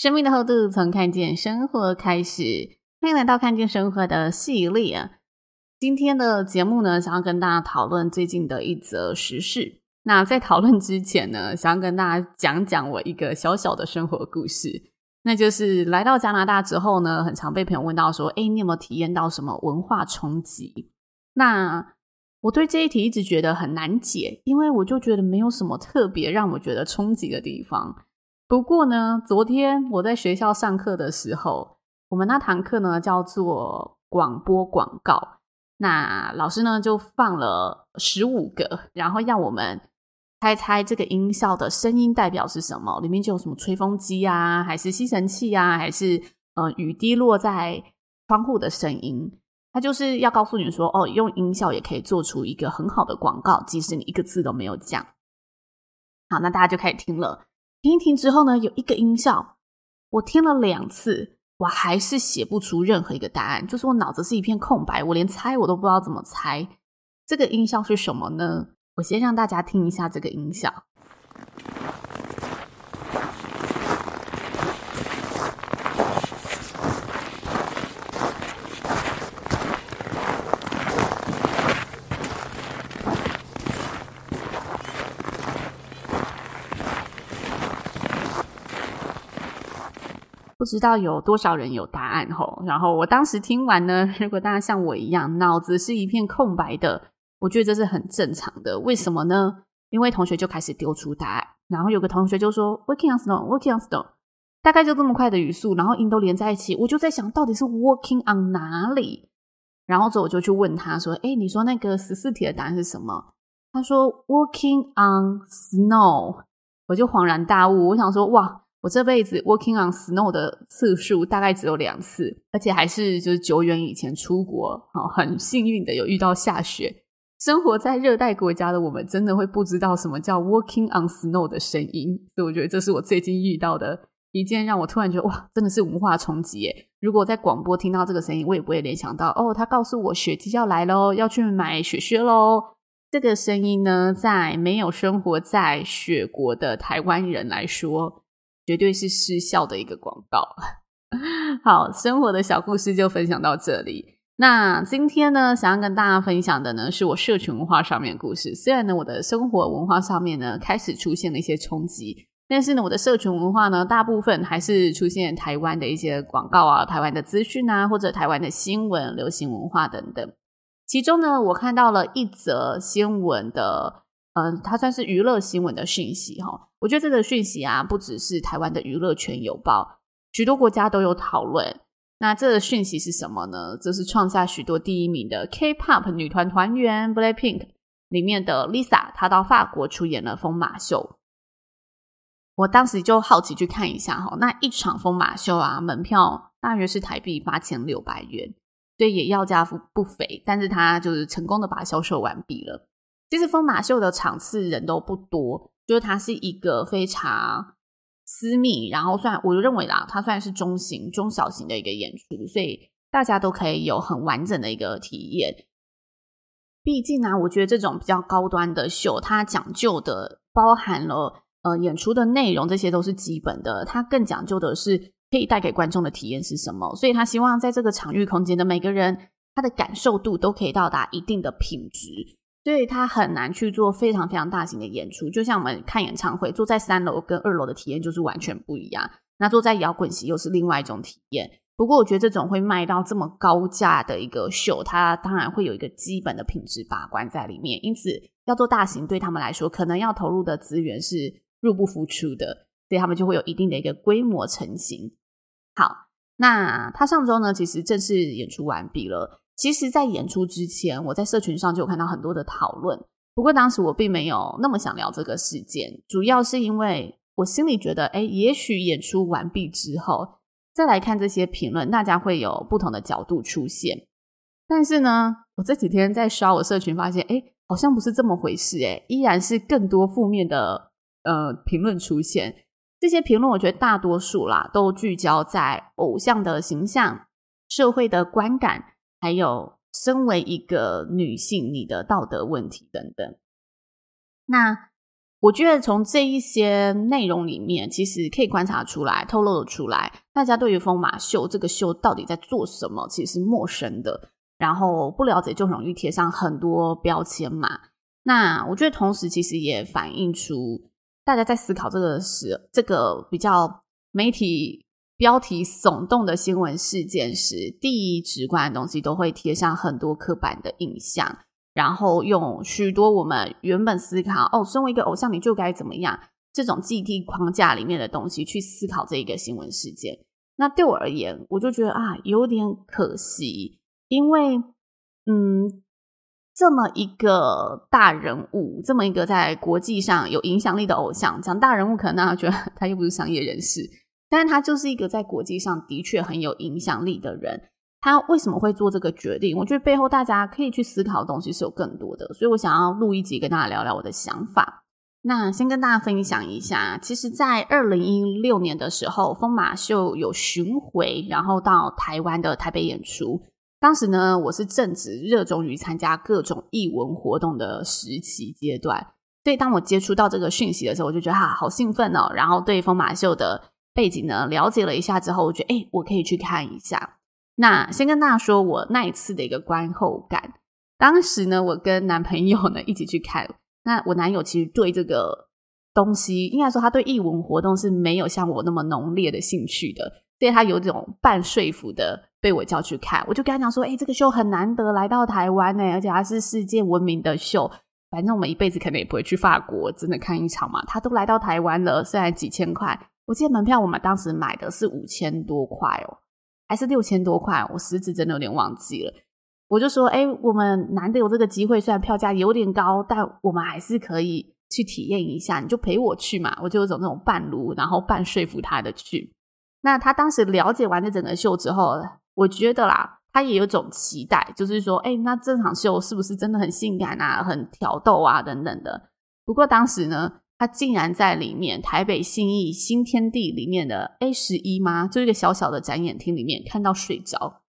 生命的厚度从看见生活开始，欢迎来到看见生活的系列。今天的节目呢，想要跟大家讨论最近的一则时事。那在讨论之前呢，想要跟大家讲讲我一个小小的生活故事。那就是来到加拿大之后呢，很常被朋友问到说：“诶，你有没有体验到什么文化冲击？”那我对这一题一直觉得很难解，因为我就觉得没有什么特别让我觉得冲击的地方。不过呢，昨天我在学校上课的时候，我们那堂课呢叫做广播广告。那老师呢就放了十五个，然后让我们猜猜这个音效的声音代表是什么？里面就有什么吹风机啊，还是吸尘器啊，还是呃雨滴落在窗户的声音？他就是要告诉你说，哦，用音效也可以做出一个很好的广告，即使你一个字都没有讲。好，那大家就开始听了。听一听之后呢，有一个音效，我听了两次，我还是写不出任何一个答案，就是我脑子是一片空白，我连猜我都不知道怎么猜。这个音效是什么呢？我先让大家听一下这个音效。不知道有多少人有答案吼，然后我当时听完呢，如果大家像我一样脑子是一片空白的，我觉得这是很正常的。为什么呢？因为同学就开始丢出答案，然后有个同学就说 “working on snow, working on snow”，大概就这么快的语速，然后音都连在一起，我就在想到底是 “working on” 哪里？然后之后我就去问他说：“诶，你说那个十四题的答案是什么？”他说 “working on snow”，我就恍然大悟，我想说哇。我这辈子 working on snow 的次数大概只有两次，而且还是就是久远以前出国，很幸运的有遇到下雪。生活在热带国家的我们，真的会不知道什么叫 working on snow 的声音。所以我觉得这是我最近遇到的一件让我突然觉得哇，真的是文化冲击耶！如果在广播听到这个声音，我也不会联想到哦，他告诉我雪季要来喽，要去买雪靴喽。这个声音呢，在没有生活在雪国的台湾人来说，绝对是失效的一个广告。好，生活的小故事就分享到这里。那今天呢，想要跟大家分享的呢，是我社群文化上面的故事。虽然呢，我的生活文化上面呢，开始出现了一些冲击，但是呢，我的社群文化呢，大部分还是出现台湾的一些广告啊、台湾的资讯啊，或者台湾的新闻、流行文化等等。其中呢，我看到了一则新闻的。嗯，它算是娱乐新闻的讯息哈。我觉得这个讯息啊，不只是台湾的娱乐圈有报，许多国家都有讨论。那这个讯息是什么呢？这是创下许多第一名的 K-pop 女团团员 BLACKPINK 里面的 Lisa，她到法国出演了疯马秀。我当时就好奇去看一下哈，那一场疯马秀啊，门票大约是台币八千六百元，所以也要价不不菲。但是他就是成功的把销售完毕了。其实疯马秀的场次人都不多，就是它是一个非常私密，然后算我就认为啦，它算是中型、中小型的一个演出，所以大家都可以有很完整的一个体验。毕竟呢、我觉得这种比较高端的秀，它讲究的包含了呃演出的内容，这些都是基本的。它更讲究的是可以带给观众的体验是什么，所以他希望在这个场域空间的每个人，他的感受度都可以到达一定的品质。所以他很难去做非常非常大型的演出，就像我们看演唱会，坐在三楼跟二楼的体验就是完全不一样。那坐在摇滚席又是另外一种体验。不过我觉得这种会卖到这么高价的一个秀，它当然会有一个基本的品质把关在里面。因此要做大型，对他们来说，可能要投入的资源是入不敷出的，所以他们就会有一定的一个规模成型。好，那他上周呢，其实正式演出完毕了。其实，在演出之前，我在社群上就有看到很多的讨论。不过当时我并没有那么想聊这个事件，主要是因为我心里觉得，哎，也许演出完毕之后再来看这些评论，大家会有不同的角度出现。但是呢，我这几天在刷我社群，发现，哎，好像不是这么回事，哎，依然是更多负面的呃评论出现。这些评论，我觉得大多数啦，都聚焦在偶像的形象、社会的观感，还有身为一个女性你的道德问题等等。那我觉得从这一些内容里面，其实可以观察出来、透露出来，大家对于疯马秀这个秀到底在做什么，其实是陌生的。然后不了解就容易贴上很多标签嘛。那我觉得同时其实也反映出大家在思考这个时这个比较媒体标题耸动的新闻事件时，第一直观的东西都会贴上很多刻板的印象，然后用许多我们原本思考哦，身为一个偶像你就该怎么样这种既定框架里面的东西去思考这一个新闻事件。那对我而言，我就觉得啊，有点可惜。因为，嗯，这么一个大人物，这么一个在国际上有影响力的偶像，讲大人物可能大家觉得他又不是商业人士，但是他就是一个在国际上的确很有影响力的人。他为什么会做这个决定？我觉得背后大家可以去思考的东西是有更多的，所以我想要录一集跟大家聊聊我的想法。那先跟大家分享一下，其实，在二零一六年的时候，疯马秀有巡回，然后到台湾的台北演出。当时呢，我是正值热衷于参加各种艺文活动的时期阶段，所以当我接触到这个讯息的时候，我就觉得哈、啊，好兴奋哦。然后对疯马秀的背景呢了解了一下之后，我觉得诶，我可以去看一下。那先跟大家说我那一次的一个观后感。当时呢，我跟男朋友呢一起去看。那我男友其实对这个东西，应该说他对艺文活动是没有像我那么浓烈的兴趣的，所以他有这种半说服的。被我叫去看，我就跟他讲说：“哎，这个秀很难得来到台湾呢，而且它是世界闻名的秀。反正我们一辈子可能也不会去法国真的看一场嘛。他都来到台湾了，虽然几千块，我记得门票我们当时买的是五千多块哦，还是六千多块？我实质真的有点忘记了。我就说：哎，我们难得有这个机会，虽然票价有点高，但我们还是可以去体验一下。你就陪我去嘛，我就有种那种半卢，然后半说服他的去。那他当时了解完这整个秀之后。”我觉得啦，他也有种期待，就是说，哎，那这场秀是不是真的很性感啊，很挑逗啊，等等的。不过当时呢，他竟然在里面台北信义新天地里面的 A 十一吗？就一个小小的展演厅里面看到睡着，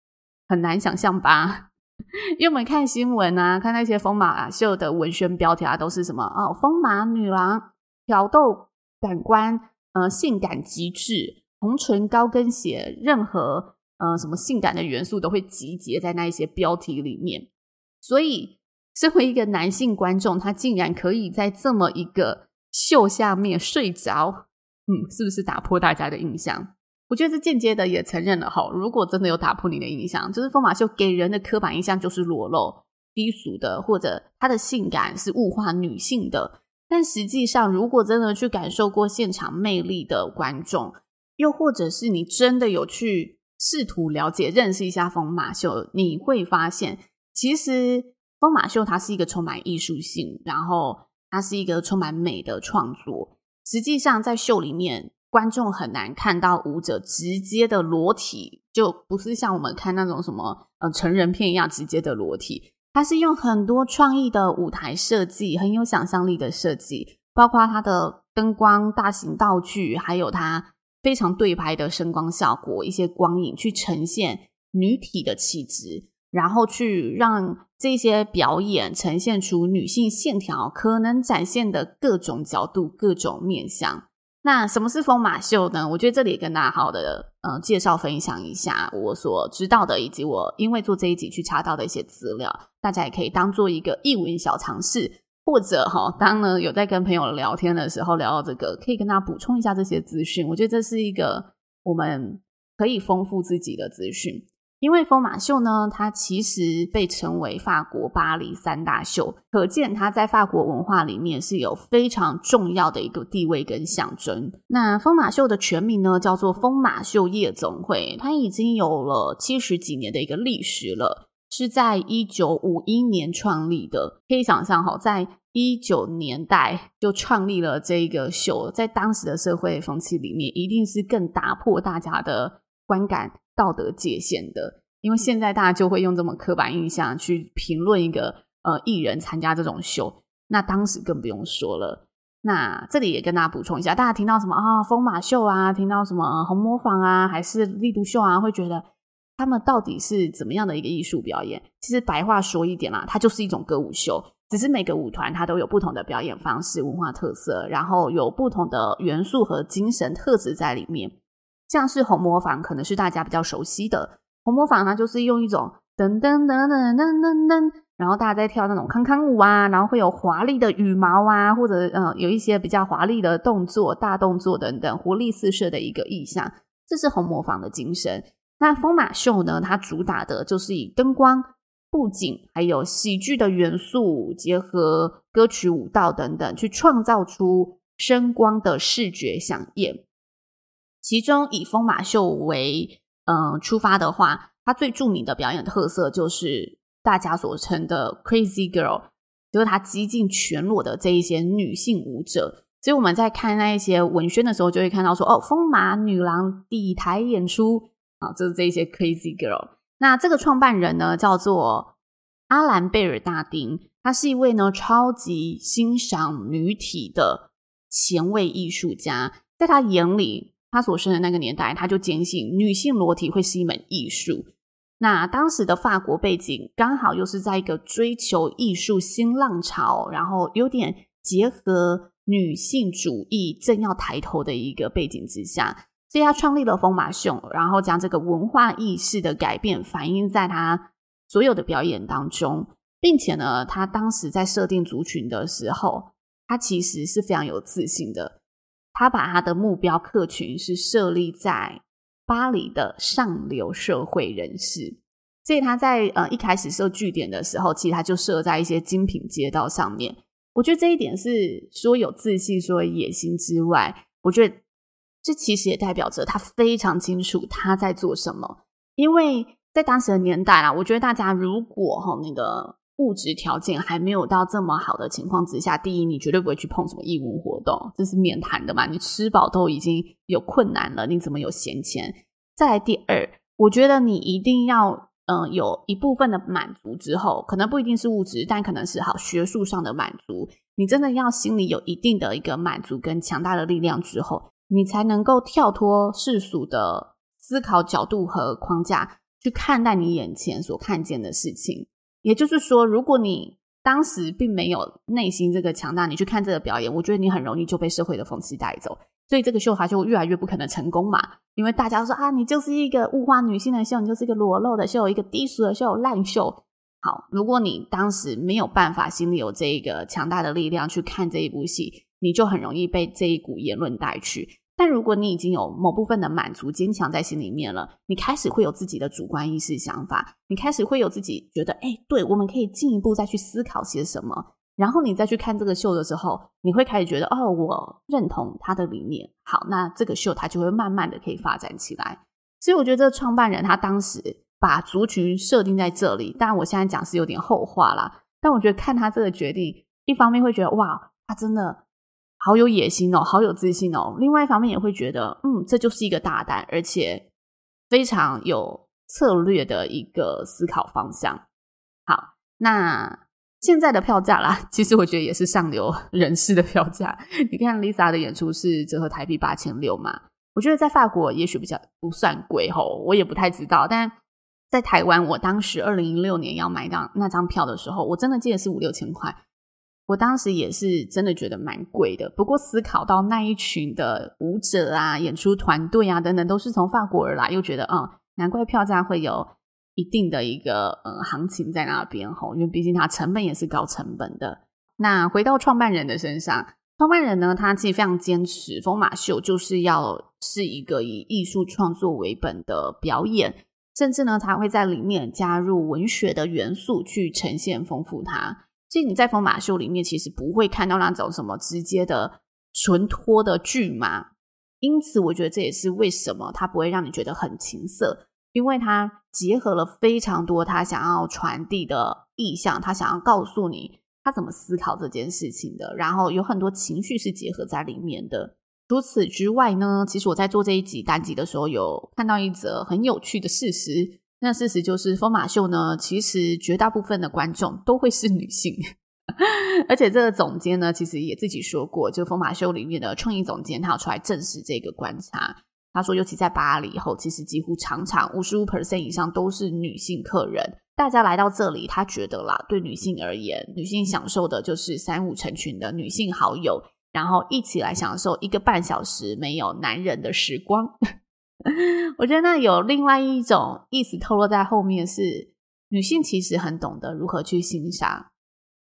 很难想象吧？因为我们看新闻啊，看那些疯马秀的文宣标题啊，都是什么哦，疯马女郎挑逗感官，呃，性感极致，红唇高跟鞋，任何。呃，什么性感的元素都会集结在那一些标题里面，所以身为一个男性观众，他竟然可以在这么一个秀下面睡着，嗯，是不是打破大家的印象？我觉得这间接的也承认了哈，如果真的有打破你的印象，就是疯马秀给人的刻板印象就是裸露、低俗的，或者他的性感是物化女性的。但实际上，如果真的去感受过现场魅力的观众，又或者是你真的有去。试图了解、认识一下疯马秀，你会发现，其实疯马秀它是一个充满艺术性，然后它是一个充满美的创作。实际上，在秀里面，观众很难看到舞者直接的裸体，就不是像我们看那种什么呃成人片一样直接的裸体。它是用很多创意的舞台设计，很有想象力的设计，包括它的灯光、大型道具，还有它。非常对拍的声光效果，一些光影去呈现女体的气质，然后去让这些表演呈现出女性线条可能展现的各种角度、各种面向。那什么是疯马秀呢？我觉得这里跟大家好的呃介绍分享一下我所知道的，以及我因为做这一集去查到的一些资料，大家也可以当做一个艺文小尝试。或者哈，当呢有在跟朋友聊天的时候聊到这个，可以跟大家补充一下这些资讯。我觉得这是一个我们可以丰富自己的资讯。因为疯马秀呢，它其实被称为法国巴黎三大秀，可见它在法国文化里面是有非常重要的一个地位跟象征。那疯马秀的全名呢，叫做疯马秀夜总会，它已经有了七十几年的一个历史了。是在一九五一年创立的。可以想象哈，在一九年代就创立了这个秀，在当时的社会风气里面，一定是更打破大家的观感、道德界限的。因为现在大家就会用这么刻板印象去评论一个呃艺人参加这种秀，那当时更不用说了。那这里也跟大家补充一下，大家听到什么啊，疯马秀啊，听到什么红磨坊啊，还是力度秀啊，会觉得他们到底是怎么样的一个艺术表演？其实白话说一点啦，它就是一种歌舞秀，只是每个舞团它都有不同的表演方式、文化特色，然后有不同的元素和精神特质在里面。像是红磨坊，可能是大家比较熟悉的红磨坊呢，就是用一种噔噔噔噔噔噔噔。然后大家在跳那种康康舞啊，然后会有华丽的羽毛啊，或者呃有一些比较华丽的动作、大动作等等，活力四射的一个意象，这是红磨坊的精神。那风马秀呢，它主打的就是以灯光、布景还有喜剧的元素，结合歌曲、舞蹈等等，去创造出声光的视觉饗宴。其中以疯马秀为嗯、出发的话，它最著名的表演特色就是。大家所称的 Crazy Girl，就是她几近全裸的这一些女性舞者。所以我们在看那一些文宣的时候，就会看到说：“哦，风马女郎底台演出啊，就是这一些 Crazy Girl。”那这个创办人呢，叫做阿兰贝尔大丁，他是一位呢超级欣赏女体的前卫艺术家。在他眼里，他所生的那个年代，他就坚信女性裸体会是一门艺术。那当时的法国背景刚好又是在一个追求艺术新浪潮，然后有点结合女性主义正要抬头的一个背景之下，所以他创立了疯马秀，然后将这个文化意识的改变反映在他所有的表演当中，并且呢，他当时在设定族群的时候，他其实是非常有自信的，他把他的目标客群是设立在。巴黎的上流社会人士，所以他在呃一开始设据点的时候，其实他就设在一些精品街道上面。我觉得这一点是说有自信、说有野心之外，我觉得这其实也代表着他非常清楚他在做什么。因为在当时的年代啊，我觉得大家如果哈那个。物质条件还没有到这么好的情况之下，第一，你绝对不会去碰什么义务活动，这是免谈的嘛。你吃饱都已经有困难了，你怎么有闲钱？再来第二，我觉得你一定要嗯、有一部分的满足之后，可能不一定是物质，但可能是好学术上的满足。你真的要心里有一定的一个满足跟强大的力量之后，你才能够跳脱世俗的思考角度和框架，去看待你眼前所看见的事情。也就是说，如果你当时并没有内心这个强大，你去看这个表演，我觉得你很容易就被社会的风气带走，所以这个秀它就越来越不可能成功嘛。因为大家都说啊，你就是一个物化女性的秀，你就是一个裸露的秀，一个低俗的秀，烂秀。好，如果你当时没有办法，心里有这一个强大的力量去看这一部戏，你就很容易被这一股言论带去。但如果你已经有某部分的满足、坚强在心里面了，你开始会有自己的主观意识、想法，你开始会有自己觉得，哎，对，我们可以进一步再去思考些什么。然后你再去看这个秀的时候，你会开始觉得，哦，我认同他的理念。好，那这个秀它就会慢慢的可以发展起来。所以我觉得这个创办人他当时把族群设定在这里，当然我现在讲是有点后话啦。但我觉得看他这个决定，一方面会觉得，哇，他真的。好有野心哦，好有自信哦。另外一方面也会觉得，嗯，这就是一个大胆而且非常有策略的一个思考方向。好，那现在的票价啦，其实我觉得也是上流人士的票价。你看 Lisa 的演出是折合台币八千六嘛，我觉得在法国也许比较不算贵吼，我也不太知道。但在台湾，我当时二零一六年要买到那张票的时候，我真的记得是五六千块。我当时也是真的觉得蛮贵的，不过思考到那一群的舞者啊、演出团队啊等等都是从法国而来，又觉得嗯，难怪票价会有一定的一个呃、嗯、行情在那边吼，因为毕竟它成本也是高成本的。那回到创办人的身上，创办人呢，他其实非常坚持疯马秀就是要是一个以艺术创作为本的表演，甚至呢，他会在里面加入文学的元素去呈现丰富它。所以你在疯马秀里面其实不会看到那种什么直接的纯脱的剧嘛，因此我觉得这也是为什么它不会让你觉得很情色，因为它结合了非常多他想要传递的意象，他想要告诉你他怎么思考这件事情的，然后有很多情绪是结合在里面的。除此之外呢，其实我在做这一集单集的时候，有看到一则很有趣的事实。那事实就是，疯马秀呢，其实绝大部分的观众都会是女性，而且这个总监呢，其实也自己说过，就疯马秀里面的创意总监，他要出来证实这个观察。他说，尤其在巴黎以后，其实几乎常常五十五 percent 以上都是女性客人。大家来到这里，他觉得啦，对女性而言，女性享受的就是三五成群的女性好友。然后一起来享受一个半小时没有男人的时光，我觉得那有另外一种意思透露在后面是，女性其实很懂得如何去欣赏，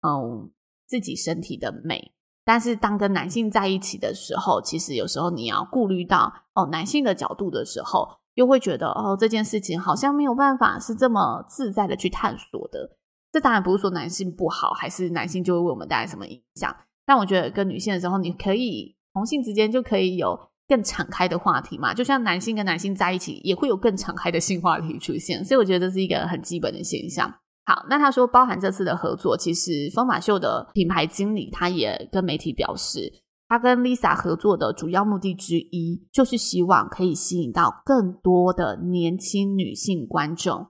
嗯，自己身体的美。但是当跟男性在一起的时候，其实有时候你要顾虑到哦，男性的角度的时候，又会觉得哦，这件事情好像没有办法是这么自在的去探索的。这当然不是说男性不好，还是男性就会为我们带来什么影响。但我觉得跟女性的时候，你可以同性之间就可以有更敞开的话题嘛，就像男性跟男性在一起也会有更敞开的性话题出现，所以我觉得这是一个很基本的现象。好，那他说包含这次的合作，其实风马秀的品牌经理他也跟媒体表示，他跟 Lisa 合作的主要目的之一就是希望可以吸引到更多的年轻女性观众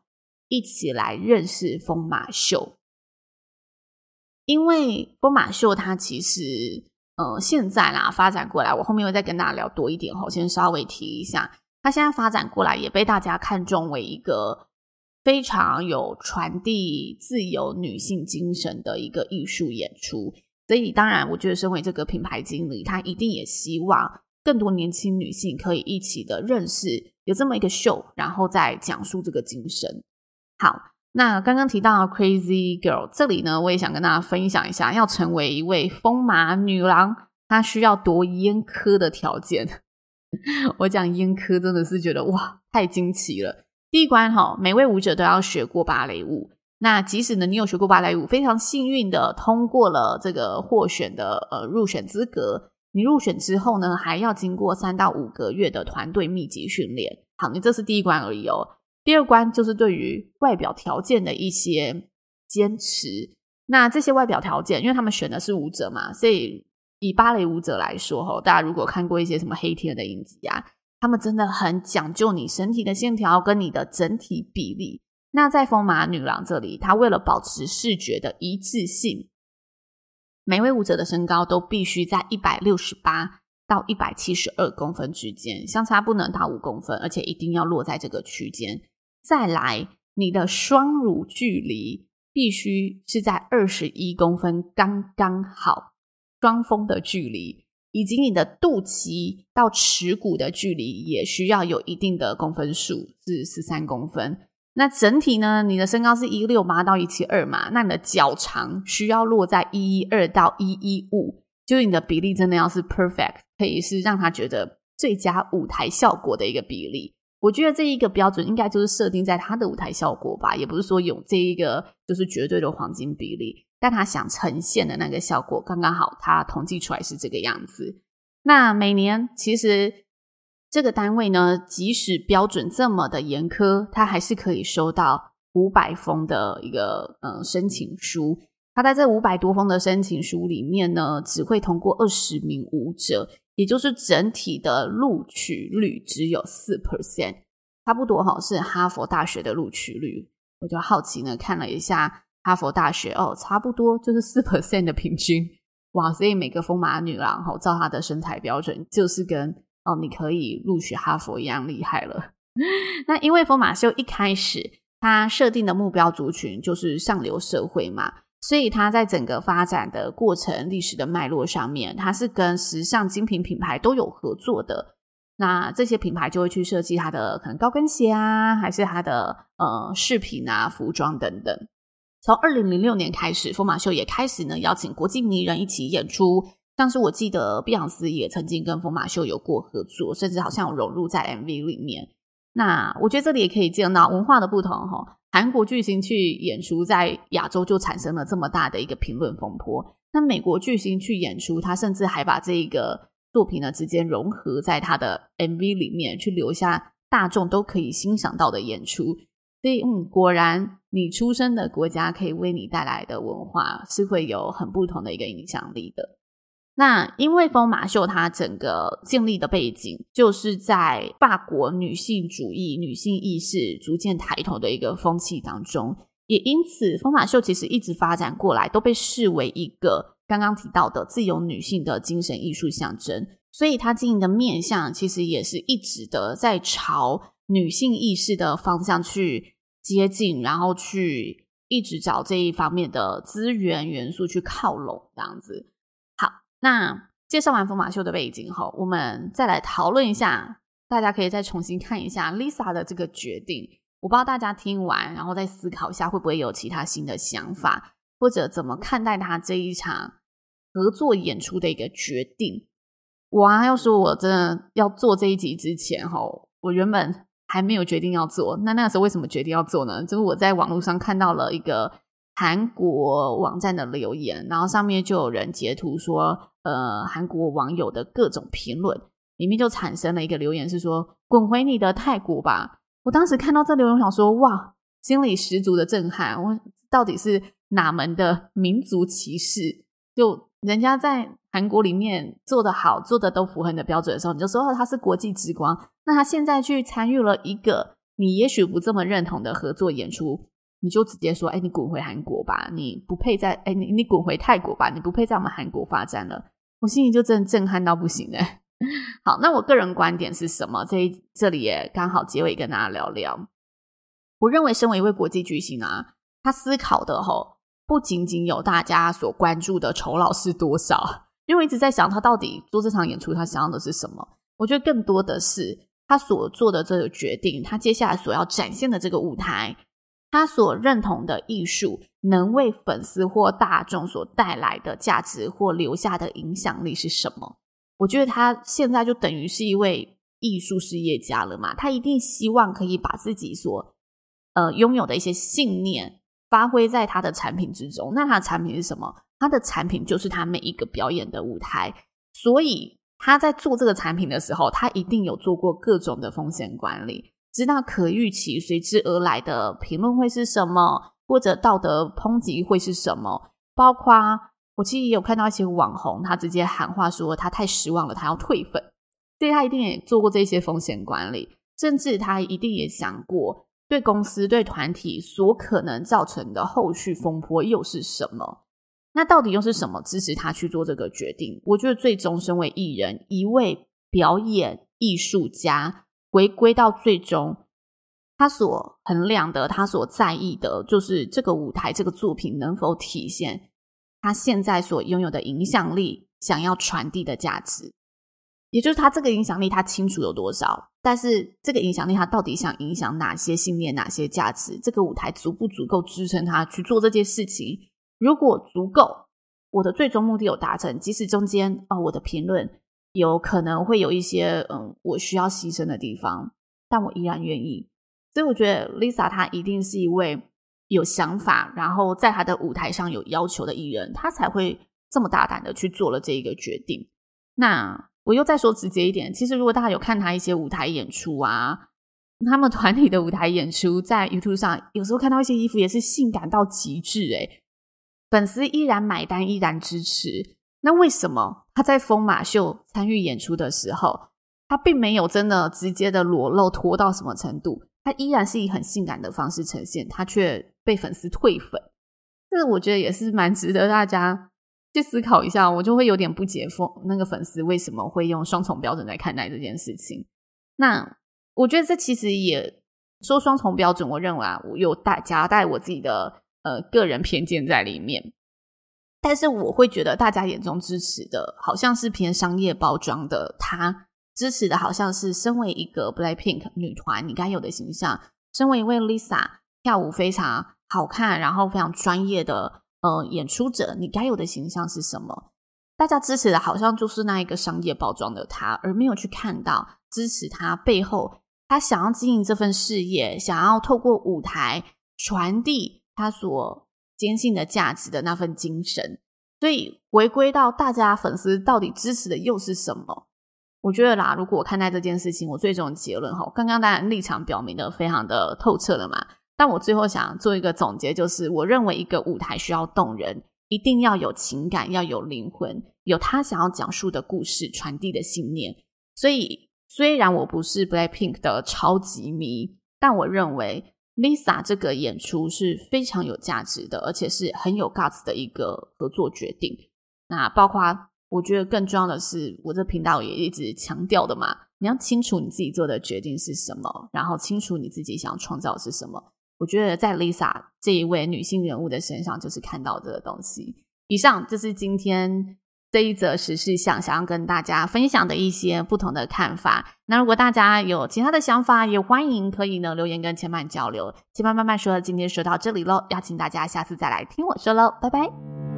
一起来认识风马秀。因为风马秀它其实，呃，现在啦发展过来，我后面会再跟大家聊多一点哈。先稍微提一下，它现在发展过来也被大家看中为一个非常有传递自由女性精神的一个艺术演出。所以，当然，我觉得身为这个品牌经理，他一定也希望更多年轻女性可以一起的认识有这么一个秀，然后再讲述这个精神。好。那刚刚提到 Crazy Girl，这里呢，我也想跟大家分享一下，要成为一位风马女郎，她需要多严苛的条件。我讲严苛，真的是觉得哇，太惊奇了。第一关哈，每位舞者都要学过芭蕾舞。那即使呢，你有学过芭蕾舞，非常幸运的通过了这个获选的呃入选资格，你入选之后呢，还要经过三到五个月的团队密集训练。好，你这是第一关而已哦。第二关就是对于外表条件的一些坚持。那这些外表条件，因为他们选的是舞者嘛，所以以芭蕾舞者来说，哈，大家如果看过一些什么黑天鹅的影集啊，他们真的很讲究你身体的线条跟你的整体比例。那在风马女郎这里，她为了保持视觉的一致性，每位舞者的身高都必须在一百六十八到一百七十二公分之间，相差不能大五公分，而且一定要落在这个区间。再来，你的双乳距离必须是在二十一公分刚刚好，双峰的距离，以及你的肚脐到耻骨的距离也需要有一定的公分数，是十三公分。那整体呢，你的身高是一六八到一七二嘛，那你的脚长需要落在一一二到一一五，就是你的比例真的要是 perfect，可以是让他觉得最佳舞台效果的一个比例。我觉得这一个标准应该就是设定在他的舞台效果吧，也不是说有这一个就是绝对的黄金比例，但他想呈现的那个效果刚刚好，他统计出来是这个样子。那每年其实这个单位呢，即使标准这么的严苛，他还是可以收到五百封的一个嗯申请书。他在这五百多封的申请书里面呢，只会通过二十名舞者。也就是整体的录取率只有四 percent，差不多哈，是哈佛大学的录取率。我就好奇呢，看了一下哈佛大学哦，差不多就是四 percent 的平均。哇，所以每个风马女郎哈，照她的身材标准，就是跟哦，你可以录取哈佛一样厉害了。那因为风马秀一开始它设定的目标族群就是上流社会嘛。所以，它在整个发展的过程、历史的脉络上面，它是跟时尚精品品牌都有合作的。那这些品牌就会去设计它的可能高跟鞋啊，还是它的呃饰品啊、服装等等。从二零零六年开始，疯马秀也开始呢邀请国际名人一起演出。像是我记得碧昂斯也曾经跟疯马秀有过合作，甚至好像有融入在 MV 里面。那我觉得这里也可以见到文化的不同哈。韩国巨星去演出，在亚洲就产生了这么大的一个评论风波。那美国巨星去演出，他甚至还把这一个作品呢直接融合在他的 MV 里面，去留下大众都可以欣赏到的演出。所以，嗯，果然你出生的国家可以为你带来的文化是会有很不同的一个影响力的。那因为风马秀它整个建立的背景，就是在法国女性主义、女性意识逐渐抬头的一个风气当中，也因此风马秀其实一直发展过来都被视为一个刚刚提到的自由女性的精神艺术象征，所以它经营的面向其实也是一直的在朝女性意识的方向去接近，然后去一直找这一方面的资源元素去靠拢，这样子。那介绍完疯马秀的背景后，我们再来讨论一下，大家可以再重新看一下 Lisa 的这个决定。我不知道大家听完，然后再思考一下，会不会有其他新的想法，或者怎么看待他这一场合作演出的一个决定。我啊，要说我真的要做这一集之前，哈，我原本还没有决定要做。那那个时候为什么决定要做呢？就是我在网络上看到了一个。韩国网站的留言，然后上面就有人截图说，呃，韩国网友的各种评论，里面就产生了一个留言，是说“滚回你的泰国吧”。我当时看到这留言，想说，哇，心里十足的震撼。我到底是哪门的民族歧视？就人家在韩国里面做得好，做的都符合你的标准的时候，你就说他是国际之光。那他现在去参与了一个你也许不这么认同的合作演出。你就直接说，哎、你滚回韩国吧，你不配在，哎、你你滚回泰国吧，你不配在我们韩国发展了。我心里就真的震撼到不行哎。好，那我个人观点是什么？这这里也刚好结尾跟大家聊聊。我认为，身为一位国际巨星啊，他思考的吼，不仅仅有大家所关注的酬劳是多少，因为我一直在想，他到底做这场演出，他想要的是什么？我觉得更多的是他所做的这个决定，他接下来所要展现的这个舞台。他所认同的艺术能为粉丝或大众所带来的价值或留下的影响力是什么？我觉得他现在就等于是一位艺术事业家了嘛，他一定希望可以把自己所呃拥有的一些信念发挥在他的产品之中。那他的产品是什么？他的产品就是他每一个表演的舞台。所以他在做这个产品的时候，他一定有做过各种的风险管理。知道可预期随之而来的评论会是什么，或者道德抨击会是什么。包括我其实也有看到一些网红，他直接喊话说他太失望了，他要退粉。对，他一定也做过这些风险管理，甚至他一定也想过对公司、对团体所可能造成的后续风波又是什么。那到底又是什么支持他去做这个决定？我觉得最终身为艺人，一位表演艺术家。回归到最终，他所衡量的，他所在意的，就是这个舞台、这个作品能否体现他现在所拥有的影响力，想要传递的价值，也就是他这个影响力，他清楚有多少。但是这个影响力，他到底想影响哪些信念、哪些价值？这个舞台足不足够支撑他去做这件事情？如果足够，我的最终目的有达成，即使中间、哦，我的评论。有可能会有一些嗯，我需要牺牲的地方，但我依然愿意。所以我觉得 Lisa 她一定是一位有想法，然后在她的舞台上有要求的艺人，她才会这么大胆的去做了这一个决定。那我又再说直接一点，其实如果大家有看他一些舞台演出啊，他们团体的舞台演出在 YouTube 上，有时候看到一些衣服也是性感到极致，诶，粉丝依然买单，依然支持。那为什么他在疯马秀参与演出的时候，他并没有真的直接的裸露脱到什么程度？他依然是以很性感的方式呈现，他却被粉丝退粉。这我觉得也是蛮值得大家去思考一下。我就会有点不解，疯那个粉丝为什么会用双重标准来看待这件事情？那我觉得这其实也说双重标准，我认为啊，我有带夹带我自己的呃个人偏见在里面。但是我会觉得，大家眼中支持的，好像是偏商业包装的。他支持的，好像是身为一个 Blackpink 女团你该有的形象，身为一位 Lisa 跳舞非常好看，然后非常专业的呃演出者，你该有的形象是什么？大家支持的，好像就是那一个商业包装的他，而没有去看到支持他背后，他想要经营这份事业，想要透过舞台传递他所。坚信的价值的那份精神，所以回归到大家粉丝到底支持的又是什么？我觉得啦，如果我看待这件事情，我最终的结论哈，刚刚当然立场表明的非常的透彻了嘛。但我最后想做一个总结，就是我认为一个舞台需要动人，一定要有情感，要有灵魂，有他想要讲述的故事，传递的信念。所以，虽然我不是 Blackpink 的超级迷，但我认为 Lisa 这个演出是非常有价值的，而且是很有 guts 的一个合作决定。那包括。我觉得更重要的是，我这频道也一直强调的嘛，你要清楚你自己做的决定是什么，然后清楚你自己想创造是什么。我觉得在 Lisa 这一位女性人物的身上，就是看到这个东西。以上就是今天这一则时事想想要跟大家分享的一些不同的看法。那如果大家有其他的想法，也欢迎可以呢留言跟千曼交流。千曼慢慢说，今天说到这里喽，邀请大家下次再来听我说喽，拜拜。